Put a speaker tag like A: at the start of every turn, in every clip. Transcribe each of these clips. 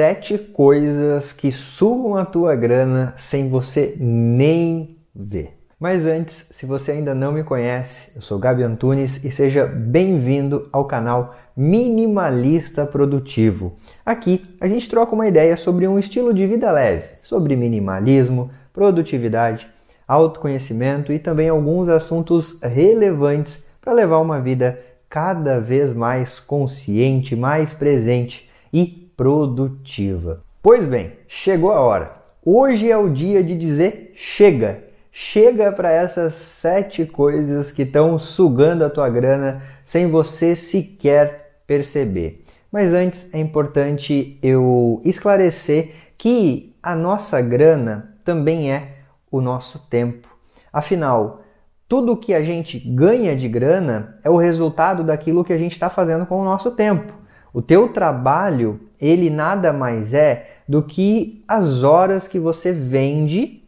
A: Sete coisas que sugam a tua grana sem você nem ver. Mas antes, se você ainda não me conhece, eu sou Gabi Antunes e seja bem-vindo ao canal Minimalista Produtivo. Aqui a gente troca uma ideia sobre um estilo de vida leve, sobre minimalismo, produtividade, autoconhecimento e também alguns assuntos relevantes para levar uma vida cada vez mais consciente, mais presente e produtiva. Pois bem, chegou a hora. Hoje é o dia de dizer chega chega para essas sete coisas que estão sugando a tua grana sem você sequer perceber. Mas antes é importante eu esclarecer que a nossa grana também é o nosso tempo. Afinal, tudo que a gente ganha de grana é o resultado daquilo que a gente está fazendo com o nosso tempo. O teu trabalho, ele nada mais é do que as horas que você vende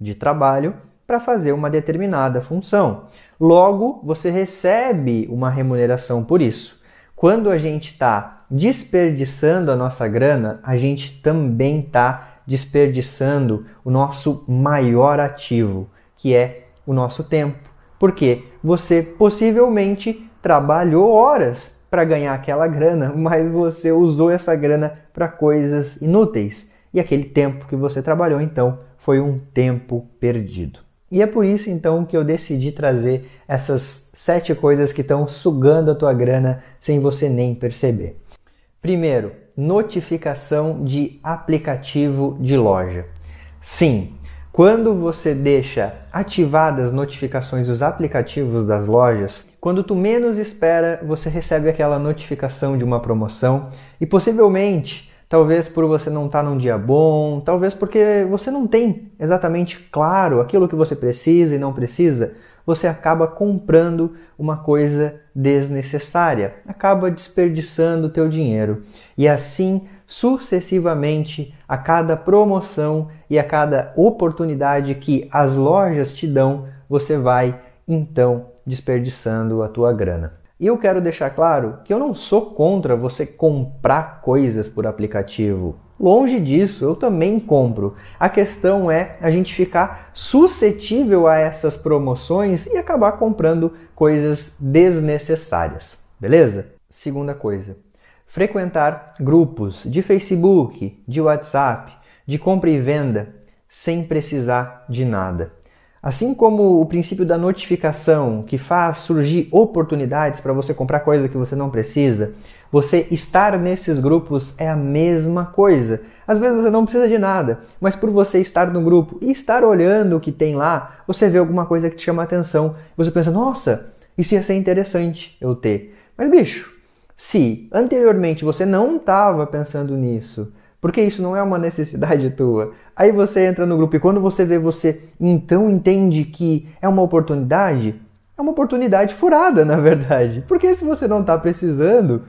A: de trabalho para fazer uma determinada função. Logo, você recebe uma remuneração por isso. Quando a gente está desperdiçando a nossa grana, a gente também está desperdiçando o nosso maior ativo, que é o nosso tempo. Porque você possivelmente trabalhou horas para ganhar aquela grana, mas você usou essa grana para coisas inúteis. E aquele tempo que você trabalhou, então, foi um tempo perdido. E é por isso então que eu decidi trazer essas sete coisas que estão sugando a tua grana sem você nem perceber. Primeiro, notificação de aplicativo de loja. Sim, quando você deixa ativadas as notificações dos aplicativos das lojas, quando tu menos espera, você recebe aquela notificação de uma promoção e possivelmente talvez por você não estar tá num dia bom, talvez porque você não tem exatamente claro aquilo que você precisa e não precisa, você acaba comprando uma coisa desnecessária, acaba desperdiçando o teu dinheiro. E assim, sucessivamente, a cada promoção e a cada oportunidade que as lojas te dão, você vai então desperdiçando a tua grana. E eu quero deixar claro que eu não sou contra você comprar coisas por aplicativo. Longe disso, eu também compro. A questão é a gente ficar suscetível a essas promoções e acabar comprando coisas desnecessárias. Beleza? Segunda coisa: frequentar grupos de Facebook, de WhatsApp, de compra e venda sem precisar de nada. Assim como o princípio da notificação, que faz surgir oportunidades para você comprar coisa que você não precisa, você estar nesses grupos é a mesma coisa. Às vezes você não precisa de nada, mas por você estar no grupo e estar olhando o que tem lá, você vê alguma coisa que te chama a atenção. Você pensa, nossa, isso ia ser interessante eu ter. Mas bicho, se anteriormente você não estava pensando nisso, porque isso não é uma necessidade tua. Aí você entra no grupo e quando você vê, você então entende que é uma oportunidade. É uma oportunidade furada, na verdade. Porque se você não está precisando,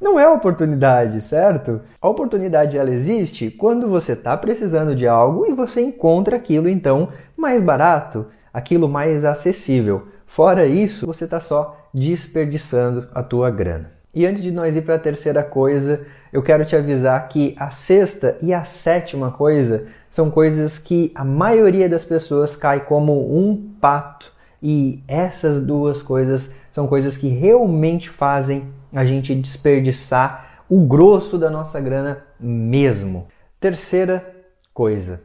A: não é oportunidade, certo? A oportunidade ela existe quando você está precisando de algo e você encontra aquilo então mais barato, aquilo mais acessível. Fora isso, você está só desperdiçando a tua grana. E antes de nós ir para a terceira coisa, eu quero te avisar que a sexta e a sétima coisa são coisas que a maioria das pessoas cai como um pato. E essas duas coisas são coisas que realmente fazem a gente desperdiçar o grosso da nossa grana mesmo. Terceira coisa: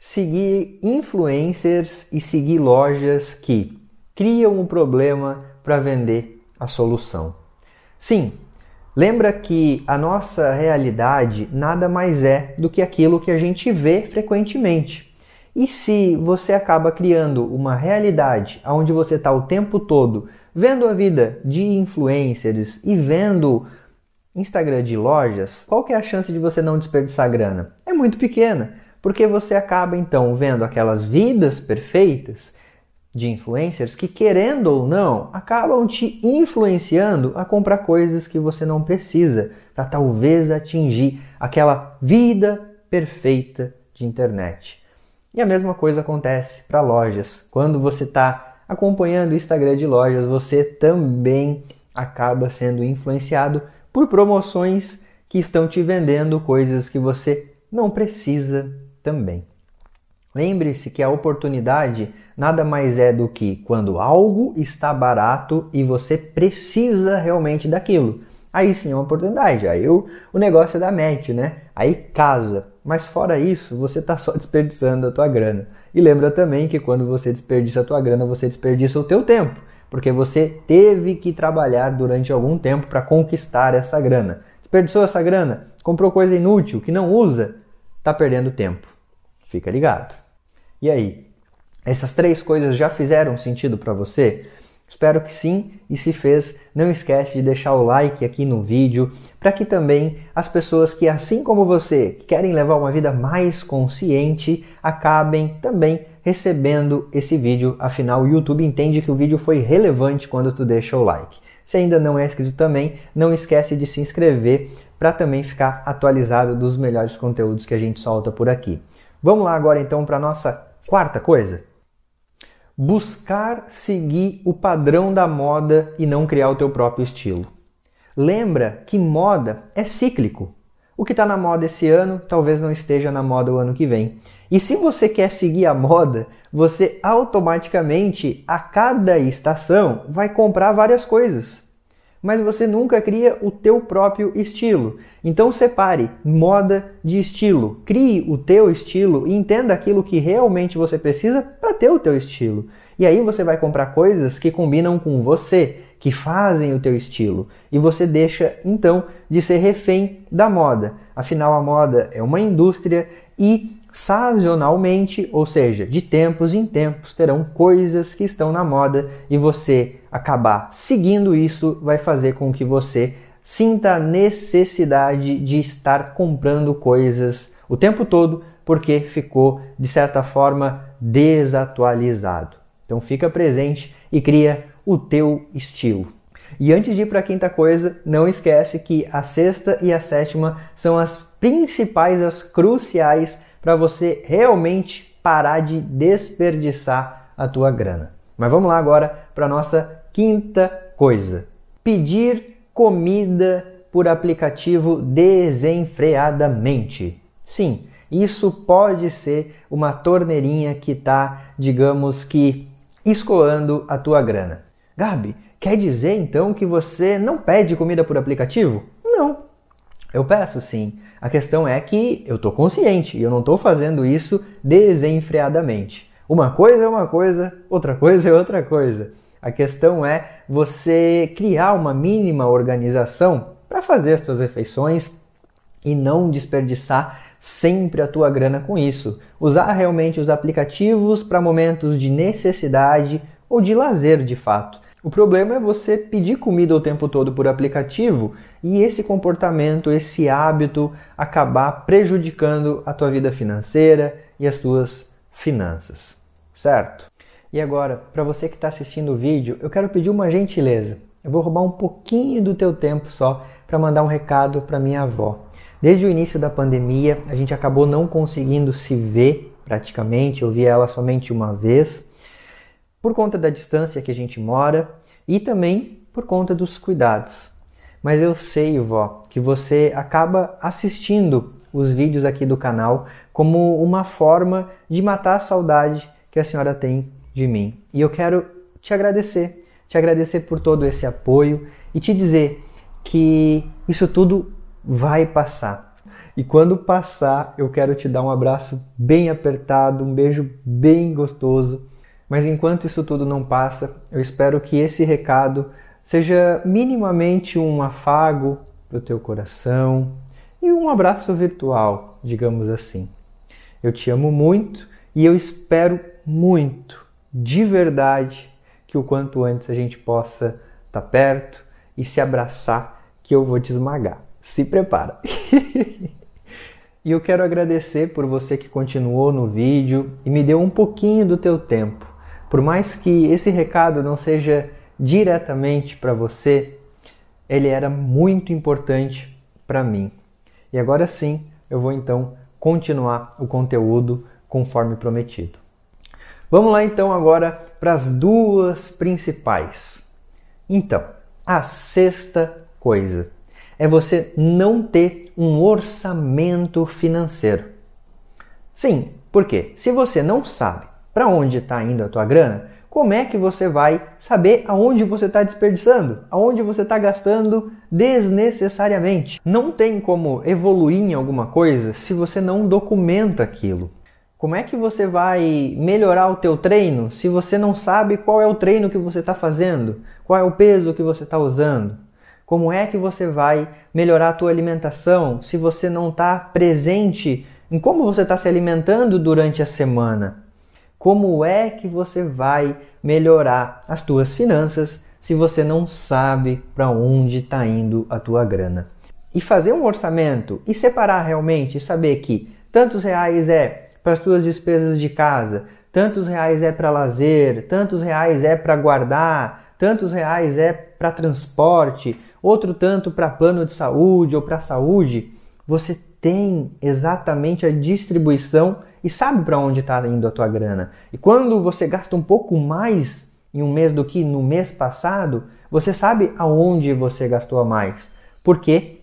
A: seguir influencers e seguir lojas que criam um problema para vender a solução. Sim, lembra que a nossa realidade nada mais é do que aquilo que a gente vê frequentemente. E se você acaba criando uma realidade onde você está o tempo todo vendo a vida de influencers e vendo Instagram de lojas, qual que é a chance de você não desperdiçar grana? É muito pequena, porque você acaba então vendo aquelas vidas perfeitas de influencers que, querendo ou não, acabam te influenciando a comprar coisas que você não precisa para talvez atingir aquela vida perfeita de internet. E a mesma coisa acontece para lojas. Quando você está acompanhando o Instagram de lojas, você também acaba sendo influenciado por promoções que estão te vendendo coisas que você não precisa também. Lembre-se que a oportunidade nada mais é do que quando algo está barato e você precisa realmente daquilo. Aí sim é uma oportunidade. Aí o, o negócio é da match, né? Aí casa. Mas fora isso, você está só desperdiçando a tua grana. E lembra também que quando você desperdiça a tua grana, você desperdiça o teu tempo, porque você teve que trabalhar durante algum tempo para conquistar essa grana. Desperdiçou essa grana, comprou coisa inútil que não usa, está perdendo tempo. Fica ligado. E aí, essas três coisas já fizeram sentido para você? Espero que sim, e se fez, não esquece de deixar o like aqui no vídeo, para que também as pessoas que, assim como você, querem levar uma vida mais consciente, acabem também recebendo esse vídeo. Afinal, o YouTube entende que o vídeo foi relevante quando tu deixa o like. Se ainda não é inscrito também, não esquece de se inscrever para também ficar atualizado dos melhores conteúdos que a gente solta por aqui. Vamos lá agora então para nossa quarta coisa buscar seguir o padrão da moda e não criar o teu próprio estilo. Lembra que moda é cíclico. O que está na moda esse ano talvez não esteja na moda o ano que vem. E se você quer seguir a moda, você automaticamente, a cada estação, vai comprar várias coisas mas você nunca cria o teu próprio estilo. Então separe moda de estilo. Crie o teu estilo e entenda aquilo que realmente você precisa para ter o teu estilo. E aí você vai comprar coisas que combinam com você, que fazem o teu estilo. E você deixa então de ser refém da moda. Afinal a moda é uma indústria e sazonalmente, ou seja, de tempos em tempos, terão coisas que estão na moda e você acabar seguindo isso vai fazer com que você sinta a necessidade de estar comprando coisas o tempo todo porque ficou de certa forma desatualizado. Então fica presente e cria o teu estilo. E antes de ir para a quinta coisa, não esquece que a sexta e a sétima são as principais, as cruciais para você realmente parar de desperdiçar a tua grana. Mas vamos lá agora para nossa quinta coisa: pedir comida por aplicativo desenfreadamente. Sim, isso pode ser uma torneirinha que está, digamos que, escoando a tua grana. Gabi, quer dizer então que você não pede comida por aplicativo? Eu peço sim. A questão é que eu estou consciente e eu não estou fazendo isso desenfreadamente. Uma coisa é uma coisa, outra coisa é outra coisa. A questão é você criar uma mínima organização para fazer as suas refeições e não desperdiçar sempre a tua grana com isso. Usar realmente os aplicativos para momentos de necessidade ou de lazer de fato. O problema é você pedir comida o tempo todo por aplicativo e esse comportamento, esse hábito acabar prejudicando a tua vida financeira e as tuas finanças, certo? E agora, para você que está assistindo o vídeo, eu quero pedir uma gentileza. Eu vou roubar um pouquinho do teu tempo só para mandar um recado para minha avó. Desde o início da pandemia, a gente acabou não conseguindo se ver praticamente, eu vi ela somente uma vez por conta da distância que a gente mora e também por conta dos cuidados. Mas eu sei, vó, que você acaba assistindo os vídeos aqui do canal como uma forma de matar a saudade que a senhora tem de mim. E eu quero te agradecer, te agradecer por todo esse apoio e te dizer que isso tudo vai passar. E quando passar, eu quero te dar um abraço bem apertado, um beijo bem gostoso mas enquanto isso tudo não passa, eu espero que esse recado seja minimamente um afago para o teu coração e um abraço virtual, digamos assim. Eu te amo muito E eu espero muito, de verdade, que o quanto antes a gente possa estar tá perto e se abraçar, que eu vou te esmagar. Se prepara! e eu quero agradecer por você que continuou no vídeo e me deu um pouquinho do teu tempo. Por mais que esse recado não seja diretamente para você, ele era muito importante para mim. E agora sim, eu vou então continuar o conteúdo conforme prometido. Vamos lá então agora para as duas principais. Então, a sexta coisa é você não ter um orçamento financeiro. Sim, porque se você não sabe para onde está indo a tua grana, como é que você vai saber aonde você está desperdiçando, aonde você está gastando desnecessariamente? Não tem como evoluir em alguma coisa se você não documenta aquilo. Como é que você vai melhorar o teu treino se você não sabe qual é o treino que você está fazendo, qual é o peso que você está usando? Como é que você vai melhorar a tua alimentação se você não está presente em como você está se alimentando durante a semana? Como é que você vai melhorar as tuas finanças se você não sabe para onde está indo a tua grana? E fazer um orçamento e separar realmente saber que tantos reais é para as tuas despesas de casa, tantos reais é para lazer, tantos reais é para guardar, tantos reais é para transporte, outro tanto para plano de saúde ou para saúde, você tem exatamente a distribuição e sabe para onde está indo a tua grana. E quando você gasta um pouco mais em um mês do que no mês passado, você sabe aonde você gastou a mais. Por quê?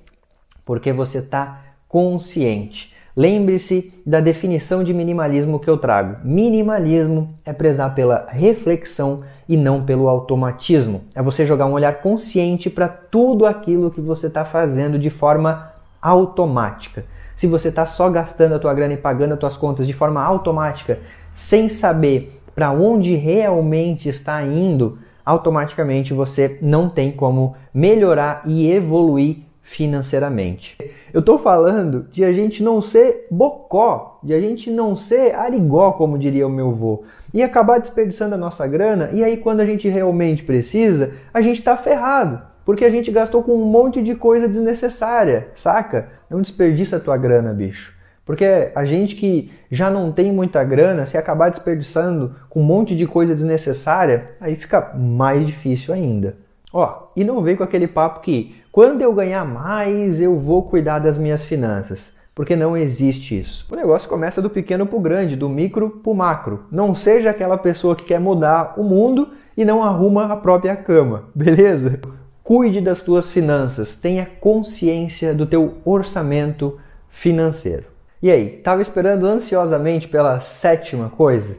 A: Porque você está consciente. Lembre-se da definição de minimalismo que eu trago. Minimalismo é prezar pela reflexão e não pelo automatismo. É você jogar um olhar consciente para tudo aquilo que você está fazendo de forma automática se você está só gastando a tua grana e pagando as tuas contas de forma automática, sem saber para onde realmente está indo, automaticamente você não tem como melhorar e evoluir financeiramente. Eu estou falando de a gente não ser bocó, de a gente não ser arigó, como diria o meu avô, e acabar desperdiçando a nossa grana, e aí quando a gente realmente precisa, a gente está ferrado. Porque a gente gastou com um monte de coisa desnecessária, saca? Não desperdiça a tua grana, bicho. Porque a gente que já não tem muita grana, se acabar desperdiçando com um monte de coisa desnecessária, aí fica mais difícil ainda. Ó, e não vem com aquele papo que quando eu ganhar mais, eu vou cuidar das minhas finanças. Porque não existe isso. O negócio começa do pequeno para o grande, do micro para o macro. Não seja aquela pessoa que quer mudar o mundo e não arruma a própria cama, beleza? Cuide das tuas finanças, tenha consciência do teu orçamento financeiro. E aí, estava esperando ansiosamente pela sétima coisa?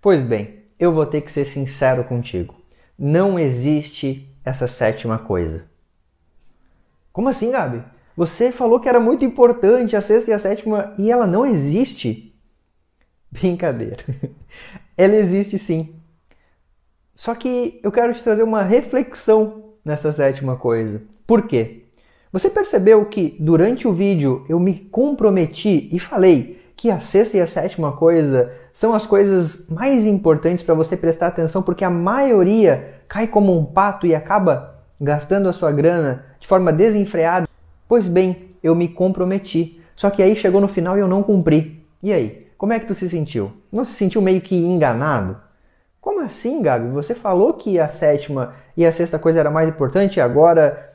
A: Pois bem, eu vou ter que ser sincero contigo. Não existe essa sétima coisa. Como assim, Gabi? Você falou que era muito importante a sexta e a sétima e ela não existe? Brincadeira. Ela existe sim. Só que eu quero te trazer uma reflexão nessa sétima coisa. Por quê? Você percebeu que durante o vídeo eu me comprometi e falei que a sexta e a sétima coisa são as coisas mais importantes para você prestar atenção, porque a maioria cai como um pato e acaba gastando a sua grana de forma desenfreada. Pois bem, eu me comprometi. Só que aí chegou no final e eu não cumpri. E aí? Como é que tu se sentiu? Não se sentiu meio que enganado? Como assim, Gabi? Você falou que a sétima e a sexta coisa era mais importante e agora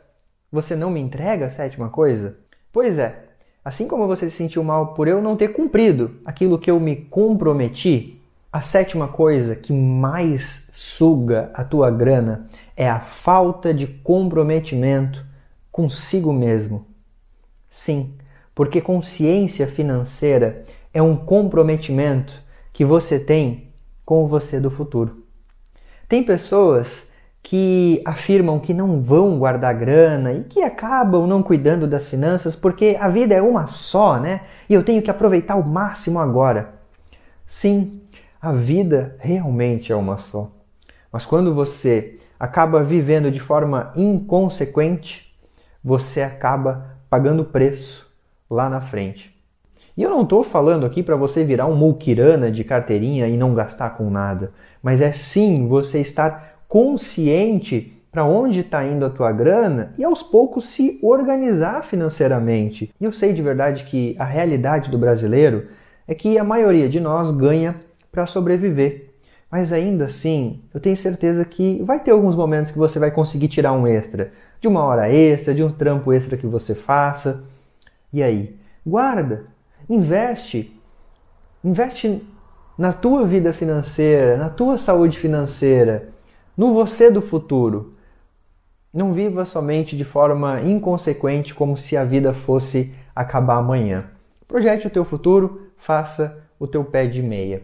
A: você não me entrega a sétima coisa? Pois é, assim como você se sentiu mal por eu não ter cumprido aquilo que eu me comprometi, a sétima coisa que mais suga a tua grana é a falta de comprometimento consigo mesmo. Sim, porque consciência financeira é um comprometimento que você tem com o você do futuro. Tem pessoas que afirmam que não vão guardar grana e que acabam não cuidando das finanças porque a vida é uma só, né? E eu tenho que aproveitar o máximo agora. Sim, a vida realmente é uma só. Mas quando você acaba vivendo de forma inconsequente, você acaba pagando preço lá na frente. E eu não estou falando aqui para você virar um mulquirana de carteirinha e não gastar com nada, mas é sim você estar consciente para onde está indo a tua grana e aos poucos se organizar financeiramente. E eu sei de verdade que a realidade do brasileiro é que a maioria de nós ganha para sobreviver. Mas ainda assim, eu tenho certeza que vai ter alguns momentos que você vai conseguir tirar um extra, de uma hora extra, de um trampo extra que você faça. E aí, guarda, investe, investe na tua vida financeira, na tua saúde financeira, no você do futuro. Não viva somente de forma inconsequente como se a vida fosse acabar amanhã. Projete o teu futuro, faça o teu pé de meia.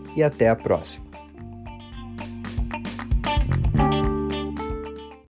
A: e até a próxima.